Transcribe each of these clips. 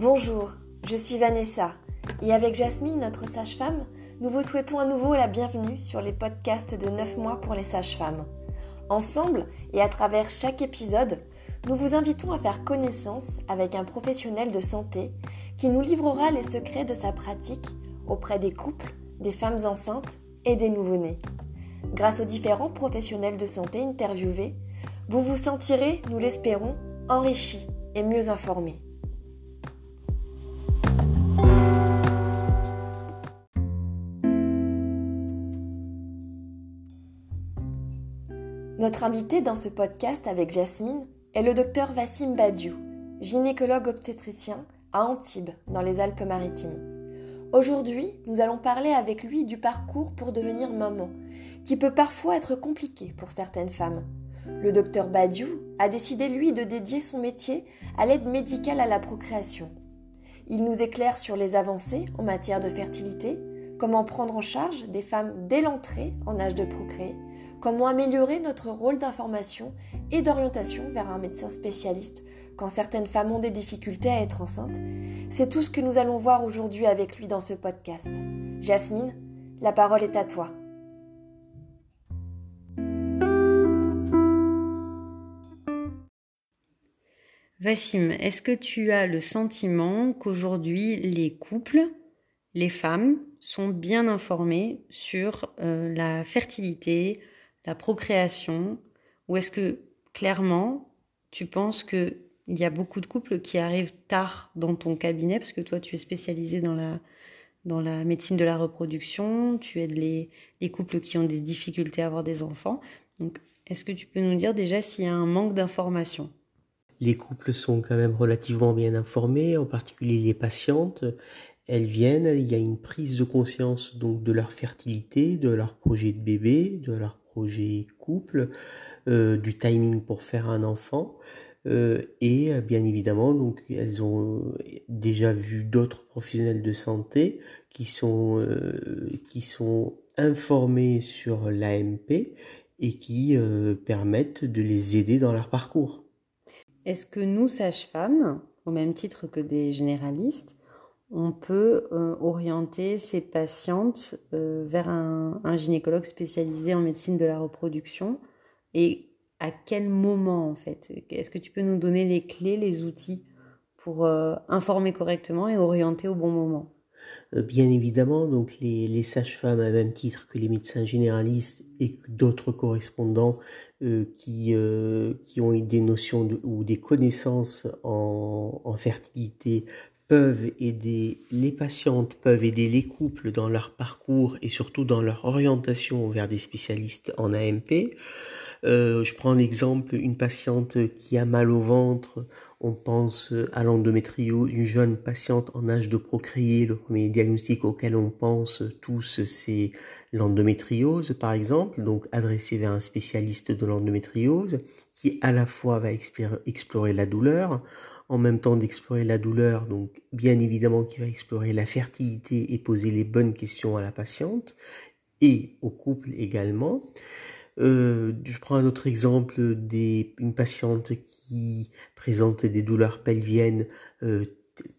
Bonjour, je suis Vanessa et avec Jasmine, notre sage-femme, nous vous souhaitons à nouveau la bienvenue sur les podcasts de 9 mois pour les sages-femmes. Ensemble et à travers chaque épisode, nous vous invitons à faire connaissance avec un professionnel de santé qui nous livrera les secrets de sa pratique auprès des couples, des femmes enceintes et des nouveau-nés. Grâce aux différents professionnels de santé interviewés, vous vous sentirez, nous l'espérons, enrichi et mieux informé. Notre invité dans ce podcast avec Jasmine est le docteur Vassim Badiou, gynécologue obstétricien à Antibes, dans les Alpes-Maritimes. Aujourd'hui, nous allons parler avec lui du parcours pour devenir maman, qui peut parfois être compliqué pour certaines femmes. Le docteur Badiou a décidé, lui, de dédier son métier à l'aide médicale à la procréation. Il nous éclaire sur les avancées en matière de fertilité, comment prendre en charge des femmes dès l'entrée en âge de procréer, Comment améliorer notre rôle d'information et d'orientation vers un médecin spécialiste quand certaines femmes ont des difficultés à être enceintes? C'est tout ce que nous allons voir aujourd'hui avec lui dans ce podcast. Jasmine, la parole est à toi. Vassim, est-ce que tu as le sentiment qu'aujourd'hui les couples, les femmes, sont bien informés sur euh, la fertilité, la procréation Ou est-ce que clairement, tu penses qu'il y a beaucoup de couples qui arrivent tard dans ton cabinet, parce que toi, tu es spécialisé dans la, dans la médecine de la reproduction, tu aides les, les couples qui ont des difficultés à avoir des enfants. Donc, est-ce que tu peux nous dire déjà s'il y a un manque d'information? Les couples sont quand même relativement bien informés, en particulier les patientes. Elles viennent, il y a une prise de conscience donc de leur fertilité, de leur projet de bébé, de leur projet couple, euh, du timing pour faire un enfant. Euh, et euh, bien évidemment, donc elles ont déjà vu d'autres professionnels de santé qui sont, qui sont informés sur l'AMP et qui permettent de les aider dans leur parcours. Est-ce que nous, sages-femmes, au même titre que des généralistes, on peut euh, orienter ces patientes euh, vers un, gynécologue spécialisé en médecine de la reproduction. Et à quel moment en fait? Est-ce que tu peux nous donner les clés, les outils pour euh, informer correctement et orienter au bon moment? Bien évidemment, donc les, sages-femmes, à même titre que les médecins généralistes et d'autres correspondants qui, qui ont des notions ou des connaissances en, en fertilité, peuvent aider les patientes, peuvent aider les couples dans leur parcours et surtout dans leur orientation vers des spécialistes en AMP. Euh, je prends l'exemple une patiente qui a mal au ventre. On pense à l'endométriose, une jeune patiente en âge de procréer. Le premier diagnostic auquel on pense tous, c'est l'endométriose, par exemple. Donc, adressé vers un spécialiste de l'endométriose qui à la fois va explorer la douleur, en même temps d'explorer la douleur, donc bien évidemment qui va explorer la fertilité et poser les bonnes questions à la patiente et au couple également. Euh, je prends un autre exemple des, une patiente qui présente des douleurs pelviennes euh,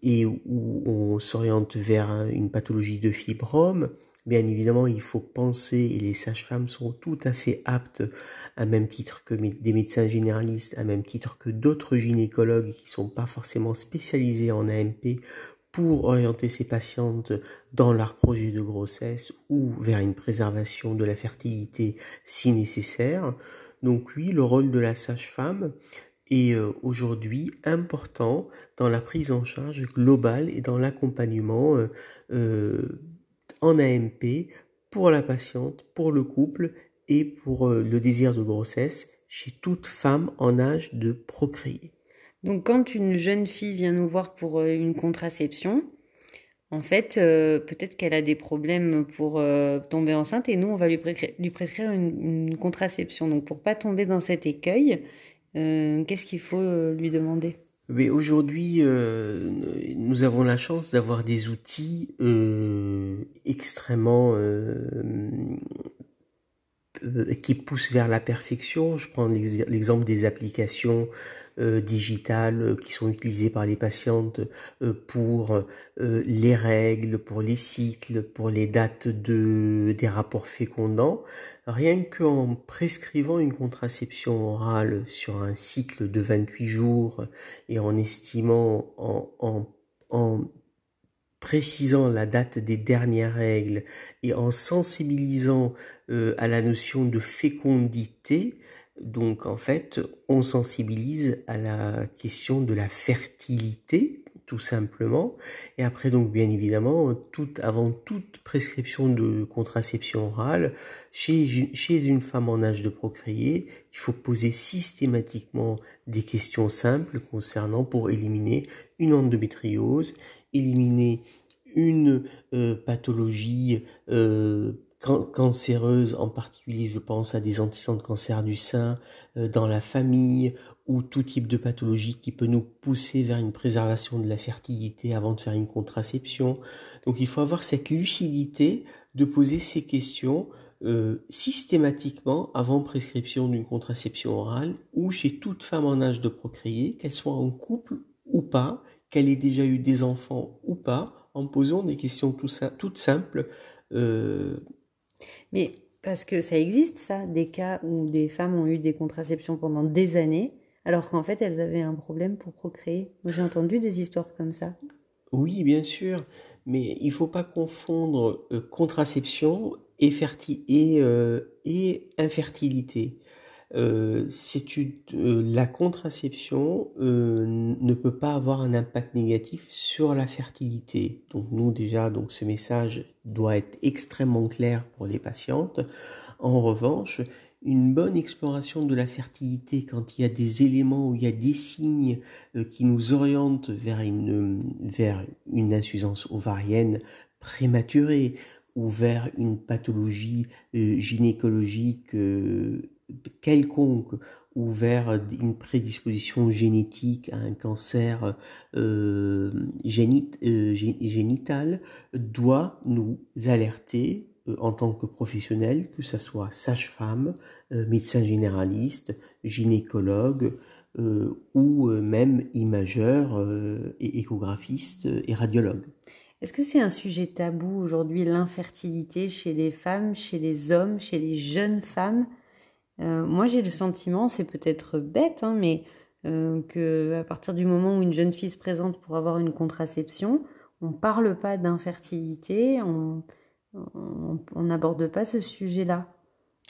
et où on s'oriente vers une pathologie de fibrome. Bien évidemment, il faut penser, et les sages-femmes sont tout à fait aptes, à même titre que des médecins généralistes, à même titre que d'autres gynécologues qui ne sont pas forcément spécialisés en AMP, pour orienter ces patientes dans leur projet de grossesse ou vers une préservation de la fertilité si nécessaire. Donc oui, le rôle de la sage-femme est euh, aujourd'hui important dans la prise en charge globale et dans l'accompagnement euh, euh, en AMP pour la patiente, pour le couple et pour euh, le désir de grossesse chez toute femme en âge de procréer. Donc quand une jeune fille vient nous voir pour euh, une contraception, en fait, euh, peut-être qu'elle a des problèmes pour tomber enceinte et nous, on va lui, prescrire une, contraception. Donc pour pas tomber dans cet écueil, qu'est-ce qu'il faut lui demander? Mais aujourd'hui, euh, nous avons la chance d'avoir des outils euh, extrêmement euh, qui poussent vers la perfection. Je prends l'exemple des applications euh, digitales euh, qui sont utilisées par les patientes euh, pour les règles, pour les cycles, pour les dates de, des rapports fécondants. Rien qu'en prescrivant une contraception orale sur un cycle de 28 jours et en estimant, en, en, en précisant la date des dernières règles et en sensibilisant à la notion de fécondité, donc en fait, on sensibilise à la question de la fertilité, tout simplement. Et après, donc bien évidemment, avant toute prescription de contraception orale, chez, chez une femme en âge de procréer, il faut poser systématiquement des questions simples concernant pour éliminer une endométriose, éliminer une euh, pathologie euh, cancéreuses, en particulier je pense à des antécédents de cancer du sein euh, dans la famille ou tout type de pathologie qui peut nous pousser vers une préservation de la fertilité avant de faire une contraception. Donc il faut avoir cette lucidité de poser ces questions systématiquement avant prescription d'une contraception orale ou chez toute femme en âge de procréer, qu'elle soit en couple ou pas, qu'elle ait déjà eu des enfants ou pas, en posant des questions tout toutes simples euh, mais parce que ça existe, ça, des cas où des femmes ont eu des contraceptions pendant des années, alors qu'en fait elles avaient un problème pour procréer. Moi j'ai entendu des histoires comme ça. Oui, bien sûr, mais il ne faut pas confondre euh, contraception et, et, euh, et infertilité. Euh, euh, la contraception euh, ne peut pas avoir un impact négatif sur la fertilité. Donc nous déjà, donc ce message doit être extrêmement clair pour les patientes. En revanche, une bonne exploration de la fertilité quand il y a des éléments ou il y a des signes qui nous orientent vers une, vers une insuffisance ovarienne prématurée ou vers une pathologie gynécologique quelconque ou vers une prédisposition génétique à un cancer euh, euh, génital doit nous alerter euh, en tant que professionnel, que ce soit sage-femme, médecin généraliste, gynécologue ou même imageur et échographiste et radiologue. Est-ce que c'est un sujet tabou aujourd'hui, l'infertilité chez les femmes, chez les hommes, chez les jeunes femmes? Euh, moi, j'ai le sentiment, c'est peut-être bête, hein, mais euh, que à partir du moment où une jeune fille se présente pour avoir une contraception, on parle pas d'infertilité, on n'aborde pas ce sujet-là.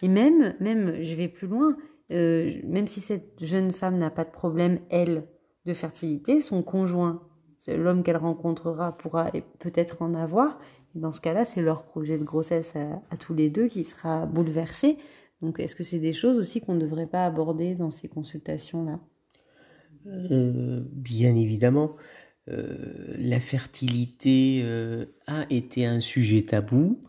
Et même, même, je vais plus loin, euh, même si cette jeune femme n'a pas de problème, elle, de fertilité, son conjoint, l'homme qu'elle rencontrera pourra peut-être en avoir. dans ce cas-là, c'est leur projet de grossesse à, tous les deux qui sera bouleversé. Donc, est-ce que c'est des choses aussi qu'on ne devrait pas aborder dans ces consultations-là? Euh, Bien évidemment. Euh, la fertilité euh, a été un sujet tabou.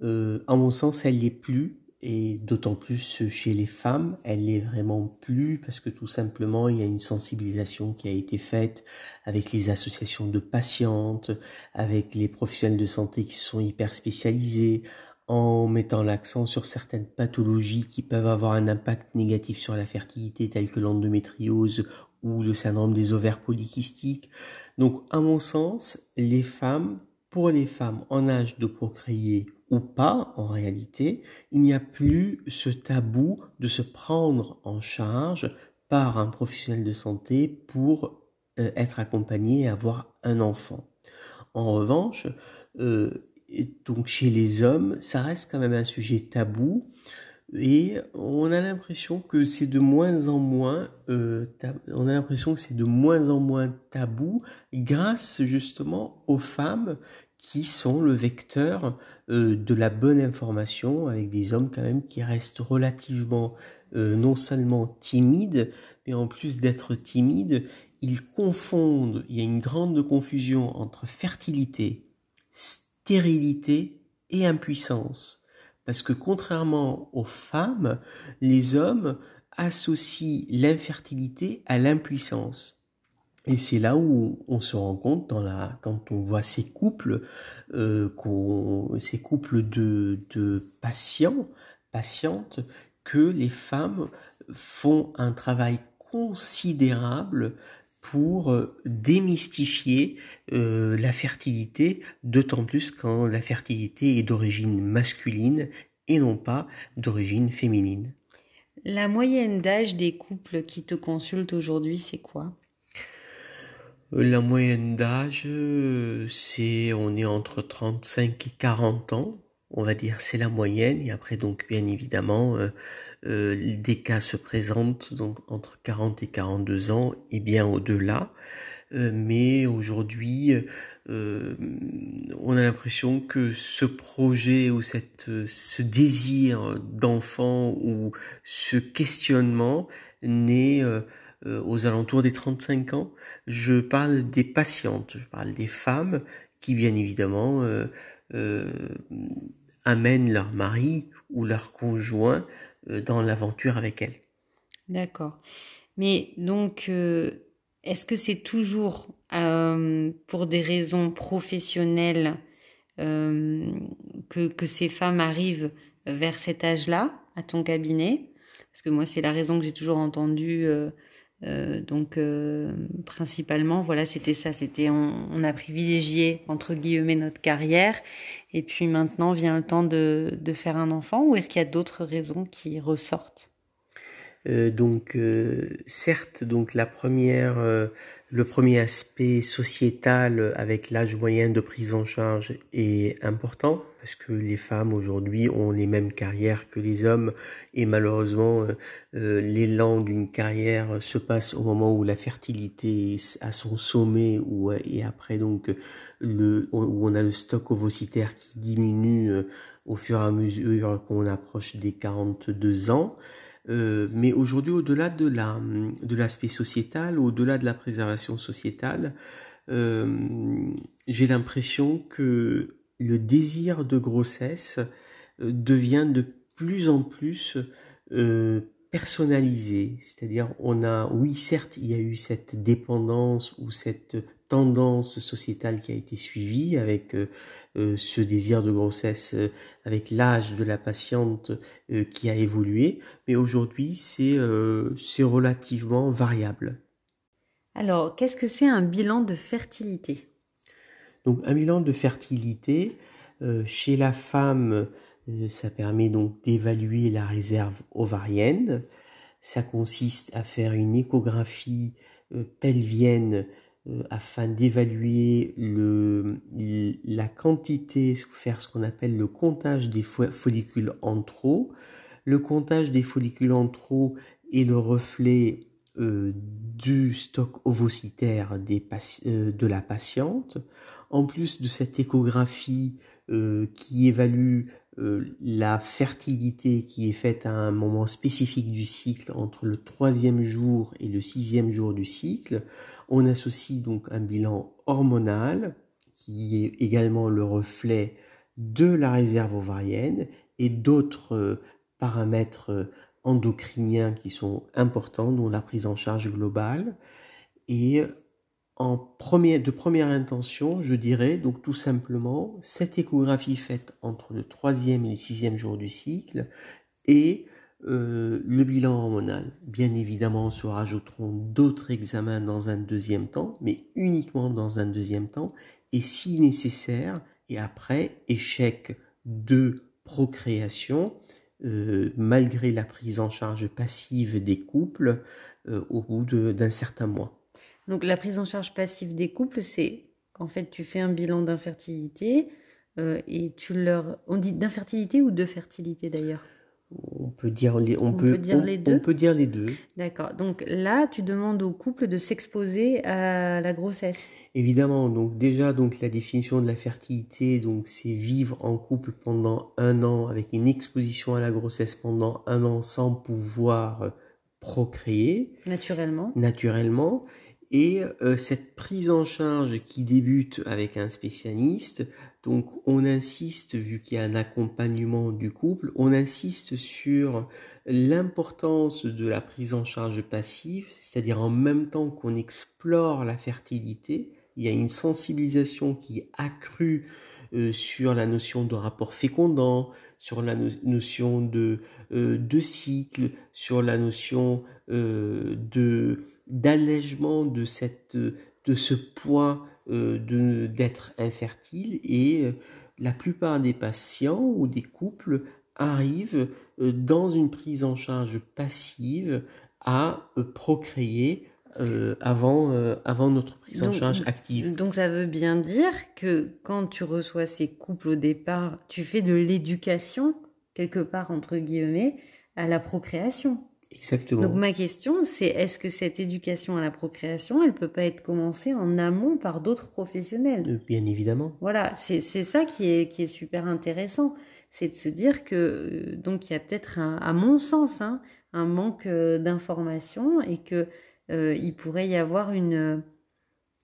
à mon sens, elle l'est plus. Et d'autant plus chez les femmes, elle l'est vraiment plus parce que tout simplement, il y a une sensibilisation qui a été faite avec les associations de patientes, avec les professionnels de santé qui sont hyper spécialisés, en mettant l'accent sur certaines pathologies qui peuvent avoir un impact négatif sur la fertilité, telles que l'endométriose ou le syndrome des ovaires polykystiques. Donc, à mon sens, les femmes, pour les femmes en âge de procréer ou pas, en réalité, il n'y a plus ce tabou de se prendre en charge par un professionnel de santé pour euh, être accompagné et avoir un enfant. En revanche, euh, donc chez les hommes, ça reste quand même un sujet tabou. Et on a l'impression que c'est de moins en moins euh, on a l'impression que c'est de moins en moins tabou grâce justement aux femmes qui sont le vecteur euh, de la bonne information avec des hommes quand même qui restent relativement euh, non seulement timides mais en plus d'être timides ils confondent il y a une grande confusion entre fertilité stérilité et impuissance. Parce que contrairement aux femmes, les hommes associent l'infertilité à l'impuissance. Et c'est là où on se rend compte quand on voit ces couples, euh, ces couples de, patients patiente que les femmes font un travail considérable pour euh, démystifier euh, la fertilité, d'autant plus quand la fertilité est d'origine masculine et non pas d'origine féminine. La moyenne d'âge des couples qui te consultent aujourd'hui, c'est quoi? Euh, La moyenne d'âge, c'est on est entre 35 et 40 ans, on va dire c'est la moyenne, et après donc bien évidemment euh, des cas se présentent donc entre 40 et 42 ans et bien au-delà. Euh, mais aujourd'hui, euh, on a l'impression que ce projet ou cette, ce désir d'enfant ou ce questionnement naît aux alentours des 35 ans. Je parle des patientes, je parle des femmes qui bien évidemment amènent leur mari ou leur conjoint euh, dans l'aventure avec elle. D'accord. Mais donc, euh, est-ce que c'est toujours euh, pour des raisons professionnelles que, que, ces femmes arrivent vers cet âge-là, à ton cabinet? Parce que moi, c'est la raison que j'ai toujours entendue. Donc, principalement, voilà, c'était ça. C'était on, on, a privilégié entre guillemets notre carrière et puis maintenant vient le temps de, de faire un enfant ou est-ce qu'il y a d'autres raisons qui ressortent? Euh, donc euh, certes donc la première euh, le premier aspect sociétal avec l'âge moyen de prise en charge est important parce que les femmes aujourd'hui ont les mêmes carrières que les hommes. Et malheureusement l'élan d'une carrière se passe au moment où la fertilité est à son sommet ou et après donc le où on a le stock ovocitaire qui diminue au fur et à mesure qu'on approche des 42 ans euh, mais aujourd'hui, au-delà de la de l'aspect sociétal, au-delà de la préservation sociétale, euh, j'ai l'impression que le désir de grossesse euh, devient de plus en plus personnalisé. C'est-à-dire, on a, oui, certes, il y a eu cette dépendance ou cette tendance sociétale qui a été suivie avec euh, euh, ce désir de grossesse, euh, avec l'âge de la patiente qui a évolué, mais aujourd'hui c'est c'est relativement variable. Alors, qu'est-ce que c'est un bilan de fertilité? Donc, un bilan de fertilité chez la femme, ça permet donc d'évaluer la réserve ovarienne. Ça consiste à faire une échographie pelvienne euh, afin d'évaluer la quantité, faire ce qu'on appelle le comptage des follicules en trop. Le comptage des follicules en trop est le reflet euh, du stock ovocitaire des, euh, de la patiente. En plus de cette échographie qui évalue la fertilité qui est faite à un moment spécifique du cycle entre le troisième jour et le sixième jour du cycle, on associe donc un bilan hormonal qui est également le reflet de la réserve ovarienne et d'autres euh, paramètres euh, endocriniens qui sont importants, dont la prise en charge globale. Et de première intention, je dirais donc tout simplement cette échographie faite entre le troisième et le sixième jour du cycle et euh, le bilan hormonal. Bien évidemment, se rajouteront d'autres examens dans un deuxième temps, mais uniquement dans un deuxième temps, et si nécessaire, et après, échec de procréation, euh, malgré la prise en charge passive des couples euh, au bout d'un certain mois. Donc la prise en charge passive des couples, c'est qu'en fait tu fais un bilan d'infertilité et tu leur... On dit d'infertilité ou de fertilité d'ailleurs? On peut dire les, on, peut, dire les deux? On peut dire les deux. D'accord. Donc là, tu demandes au couple de s'exposer à la grossesse. Évidemment. Donc déjà, donc la définition de la fertilité, donc c'est vivre en couple pendant un an avec une exposition à la grossesse pendant un an sans pouvoir procréer. Naturellement. Naturellement. Et euh, cette prise en charge qui débute avec un spécialiste donc on insiste, vu qu'il y a un accompagnement du couple, on insiste sur l'importance de la prise en charge passive, c'est-à-dire en même temps qu'on explore la fertilité, il y a une sensibilisation qui est accrue sur la notion de rapport fécondant, sur la notion de, de cycle, sur la notion de d'allègement de cette de ce poids de d'être infertile et la plupart des patients ou des couples arrivent dans une prise en charge passive à procréer euh, avant, euh, avant notre prise en charge active. Donc ça veut bien dire que quand tu reçois ces couples au départ, tu fais de l'éducation, quelque part entre guillemets, à la procréation. Exactement. Donc ma question, c'est est-ce que cette éducation à la procréation, elle peut pas être commencée en amont par d'autres professionnels? Euh, Bien évidemment. Voilà, c'est ça qui est, qui est super intéressant. C'est de se dire que, donc il y a peut-être, à mon sens, hein, un manque d'information et que euh, il pourrait y avoir une euh,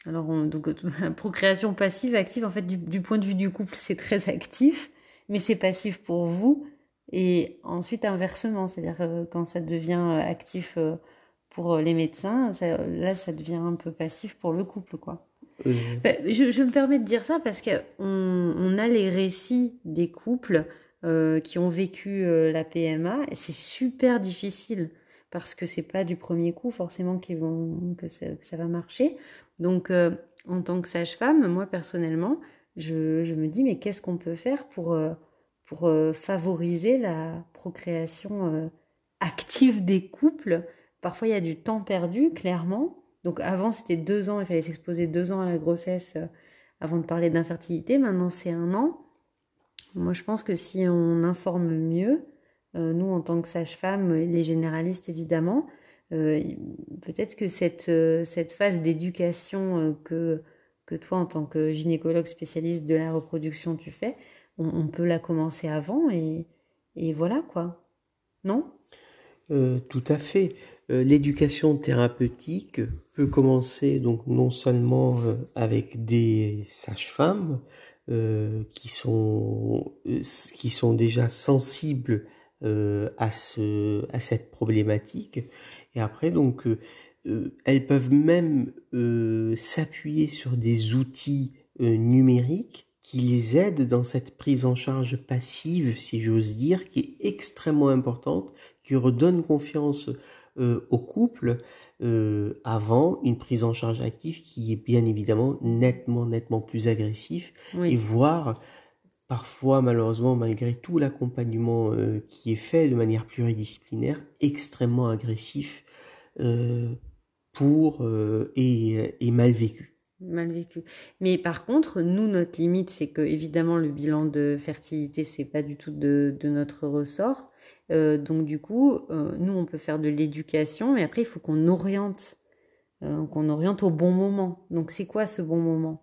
alors donc procréation passive active en fait du, point de vue du couple c'est très actif mais c'est passif pour vous et ensuite inversement c'est-à-dire euh, quand ça devient actif pour les médecins là ça devient un peu passif pour le couple quoi je, me permets de dire ça parce qu'on on a les récits des couples qui ont vécu la PMA et c'est super difficile parce que c'est pas du premier coup forcément vont, que, ça, va marcher. Donc, euh, en tant que sage-femme, moi personnellement, je, je, me dis mais qu'est-ce qu'on peut faire pour, euh, pour euh, favoriser la procréation active des couples Parfois, il y a du temps perdu, clairement. Donc, avant, c'était deux ans, il fallait s'exposer deux ans à la grossesse avant de parler d'infertilité. Maintenant, c'est un an. Moi, je pense que si on informe mieux, euh, nous, en tant que sage-femme, les généralistes évidemment, euh, peut-être que cette, euh, cette phase d'éducation que, que toi, en tant que gynécologue spécialiste de la reproduction, tu fais, on, peut la commencer avant et, et voilà quoi. Non? Tout à fait. L'éducation thérapeutique peut commencer donc non seulement avec des sages-femmes qui, sont, qui sont déjà sensibles euh, à, ce, à cette problématique. Et après, donc, euh, euh, elles peuvent même s'appuyer sur des outils numériques qui les aident dans cette prise en charge passive, si j'ose dire, qui est extrêmement importante, qui redonne confiance au couple avant une prise en charge active qui est bien évidemment nettement, nettement plus agressif et voire parfois malheureusement malgré tout l'accompagnement euh, qui est fait de manière pluridisciplinaire extrêmement agressif euh, pour euh, et, et, mal vécu mal vécu. Mais par contre nous notre limite c'est que évidemment le bilan de fertilité c'est pas du tout de, notre ressort. Donc du coup nous on peut faire de l'éducation mais après il faut qu'on oriente qu'on oriente au bon moment. Donc c'est quoi ce bon moment?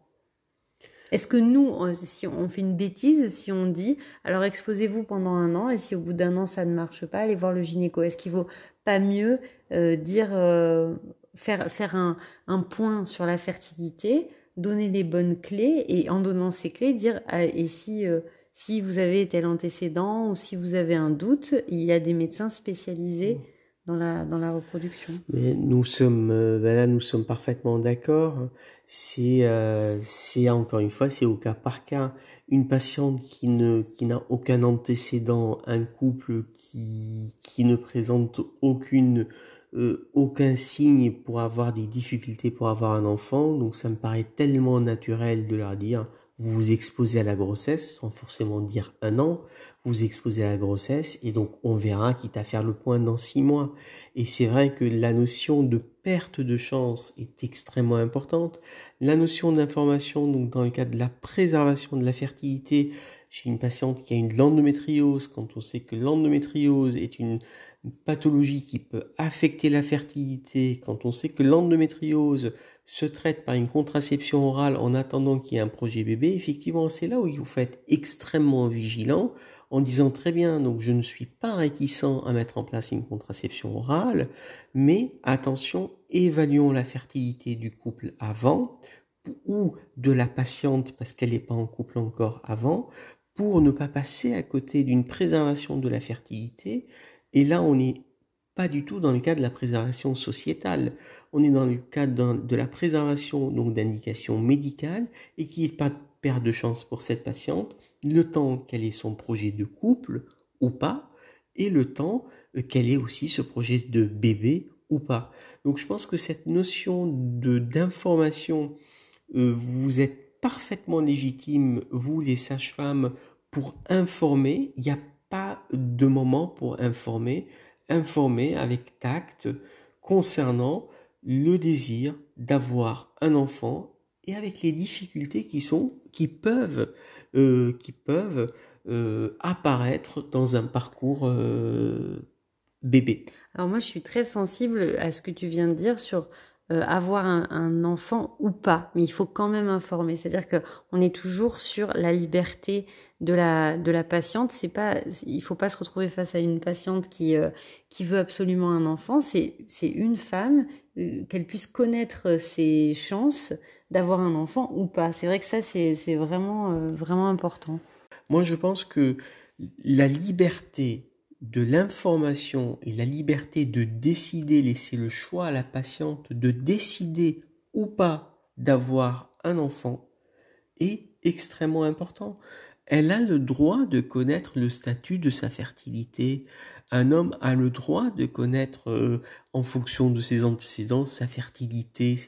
Est-ce que nous, si on fait une bêtise, si on dit, alors exposez-vous pendant un an, et si au bout d'un an ça ne marche pas, allez voir le gynéco. Est-ce qu'il vaut pas mieux euh, dire, euh, faire, faire un, un, point sur la fertilité, donner les bonnes clés, et en donnant ces clés, dire, ah, et si, euh, si vous avez tel antécédent, ou si vous avez un doute, il y a des médecins spécialisés. Dans la, dans la reproduction. Mais nous sommes, ben là, nous sommes parfaitement d'accord c'est euh, c'est encore une fois c'est au cas par cas une patiente qui ne qui n'a aucun antécédent un couple qui qui ne présente aucune euh, aucun signe pour avoir des difficultés pour avoir un enfant donc ça me paraît tellement naturel de leur dire vous vous exposez à la grossesse sans forcément dire un an vous exposez à la grossesse et donc on verra quitte à faire le point dans six mois et c'est vrai que la notion de perte de chance est extrêmement importante. La notion d'information, donc dans le cadre de la préservation de la fertilité, chez une patiente qui a une endométriose, quand on sait que l'endométriose est une pathologie qui peut affecter la fertilité, quand on sait que l'endométriose se traite par une contraception orale en attendant qu'il y ait un projet bébé, effectivement, c'est là où il faut être extrêmement vigilant en disant très bien, donc je ne suis pas réticent à mettre en place une contraception orale, mais attention, évaluons la fertilité du couple avant ou de la patiente parce qu'elle n'est pas en couple encore avant, pour ne pas passer à côté d'une préservation de la fertilité. Et là, on n'est pas du tout dans le cas de la préservation sociétale. On est dans le cadre de la préservation donc d'indications médicales et qui est pas perte de chance pour cette patiente, le temps qu'elle ait son projet de couple ou pas, et le temps euh, qu'elle ait aussi ce projet de bébé ou pas. Donc je pense que cette notion de d'information, euh, vous êtes parfaitement légitime, vous les sages-femmes, pour informer. Il n'y a de moment pour informer. Informer avec tact concernant le désir d'avoir un enfant et avec les difficultés qui sont, qui peuvent, euh, qui peuvent euh, apparaître dans un parcours euh, bébé. Alors moi, je suis très sensible à ce que tu viens de dire sur avoir un, enfant ou pas, mais il faut quand même informer. C'est-à-dire que on est toujours sur la liberté de la de la patiente. C'est pas, il faut pas se retrouver face à une patiente qui qui veut absolument un enfant. C'est c'est une femme qu'elle puisse connaître ses chances d'avoir un enfant ou pas. C'est vrai que ça, c'est vraiment, euh, vraiment important. Moi, je pense que la liberté de l'information et la liberté de décider, laisser le choix à la patiente de décider ou pas d'avoir un enfant est extrêmement important. Elle a le droit de connaître le statut de sa fertilité. Un homme a le droit de connaître, euh, en fonction de ses antécédents, sa fertilité,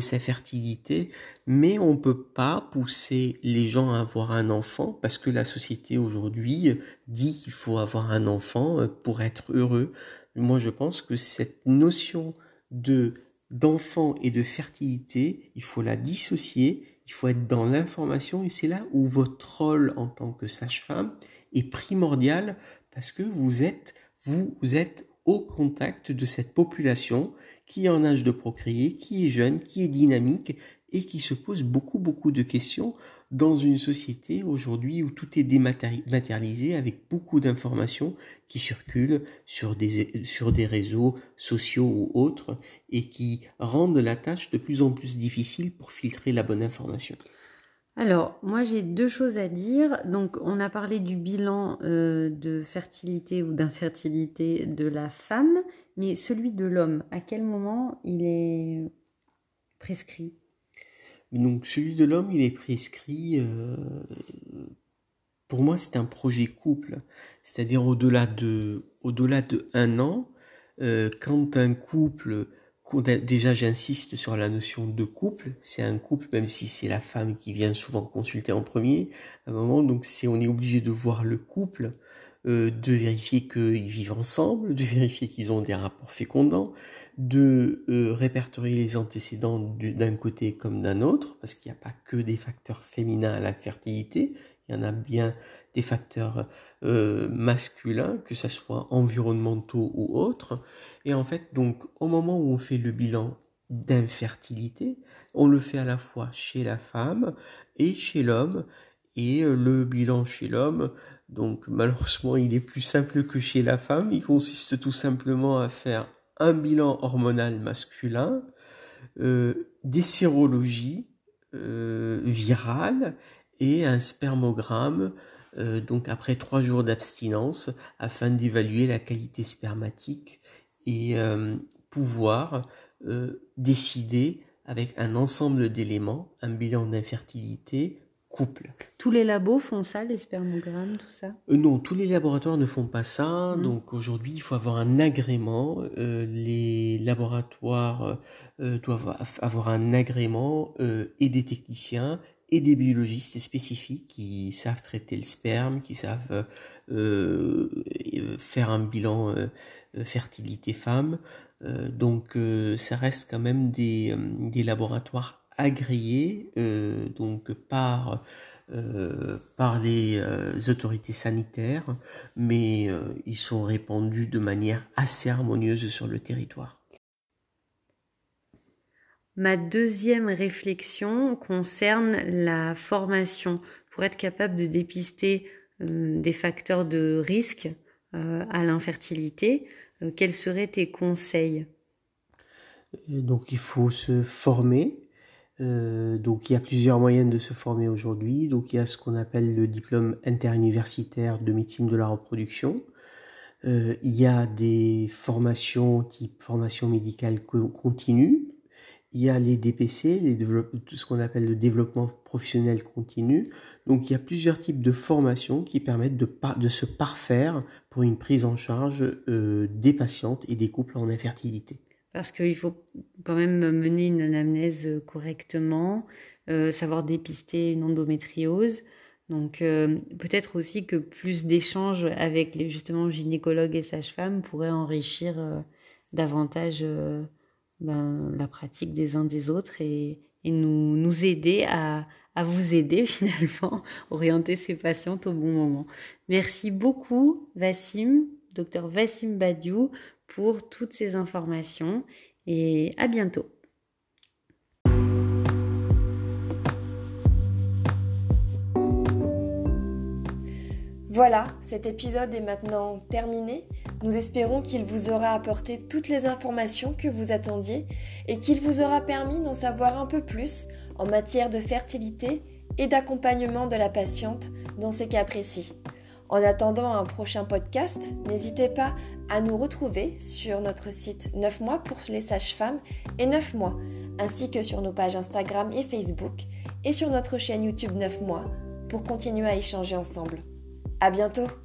sa fertilité, mais on ne peut pas pousser les gens à avoir un enfant parce que la société aujourd'hui dit qu'il faut avoir un enfant euh, pour être heureux. Moi, je pense que cette notion de d'enfant et de fertilité, il faut la dissocier, il faut être dans l'information et c'est là où votre rôle en tant que sage-femme est primordial parce que vous êtes vous êtes au contact de cette population qui est en âge de procréer, qui est jeune, qui est dynamique et qui se pose beaucoup beaucoup de questions dans une société aujourd'hui où tout est dématérialisé avec beaucoup d'informations qui circulent sur des, sur des réseaux sociaux ou autres et qui rendent la tâche de plus en plus difficile pour filtrer la bonne information. Alors, moi j'ai deux choses à dire. Donc, on a parlé du bilan euh, de fertilité ou d'infertilité de la femme, mais celui de l'homme, à quel moment il est prescrit? Donc, celui de l'homme, il est prescrit. Euh, pour moi, c'est un projet couple, c'est-à-dire au-delà de, un an, euh, quand un couple déjà j'insiste sur la notion de couple, c'est un couple même si c'est la femme qui vient souvent consulter en premier, un moment. Donc on est obligé de voir le couple, euh, de vérifier qu'ils vivent ensemble, de vérifier qu'ils ont des rapports fécondants, de euh, répertorier les antécédents d'un côté comme d'un autre, parce qu'il n'y a pas que des facteurs féminins à la fertilité, il y en a bien des facteurs euh, masculins, que ce soit environnementaux ou autres. Et en fait, donc, au moment où on fait le bilan d'infertilité, on le fait à la fois chez la femme et chez l'homme. Et euh, le bilan chez l'homme, donc malheureusement, il est plus simple que chez la femme. Il consiste tout simplement à faire un bilan hormonal masculin, euh, des sérologies virales et un spermogramme euh, donc après trois jours d'abstinence afin d'évaluer la qualité spermatique et euh, pouvoir euh, décider avec un ensemble d'éléments, un bilan d'infertilité, couple. Tous les labos font ça, les spermogrammes, tout ça? Non, tous les laboratoires ne font pas ça. Mmh. Donc aujourd'hui, il faut avoir un agrément. les laboratoires doivent avoir un agrément et des techniciens et des biologistes spécifiques qui savent traiter le sperme, qui savent euh, faire un bilan euh, fertilité femme. Euh, donc ça reste quand même des, des laboratoires agréés donc par par les autorités sanitaires, mais ils sont répandus de manière assez harmonieuse sur le territoire. Ma deuxième réflexion concerne la formation pour être capable de dépister euh, des facteurs de risque euh, à l'infertilité. Euh, quels seraient tes conseils? Donc il faut se former. donc il y a plusieurs moyens de se former aujourd'hui. Donc il y a ce qu'on appelle le diplôme interuniversitaire de médecine de la reproduction. il y a des formations type formation médicale continue il y a les DPC, les ce qu'on appelle le développement professionnel continu. Donc il y a plusieurs types de formations qui permettent de, se parfaire pour une prise en charge euh, des patientes et des couples en infertilité. Parce qu'il faut quand même mener une anamnèse correctement, euh, savoir dépister une endométriose. Donc euh, peut-être aussi que plus d'échanges avec les justement gynécologues et sages-femmes pourraient enrichir davantage ben, la pratique des uns des autres et, nous, nous aider à, vous aider finalement, orienter ces patientes au bon moment. Merci beaucoup Vassim, docteur Vassim Badiou, pour toutes ces informations et à bientôt. Voilà, cet épisode est maintenant terminé. Nous espérons qu'il vous aura apporté toutes les informations que vous attendiez et qu'il vous aura permis d'en savoir un peu plus en matière de fertilité et d'accompagnement de la patiente dans ces cas précis. En attendant un prochain podcast, n'hésitez pas à nous retrouver sur notre site 9 mois pour les sages-femmes et 9 mois, ainsi que sur nos pages Instagram et Facebook et sur notre chaîne YouTube 9 mois pour continuer à échanger ensemble. À bientôt!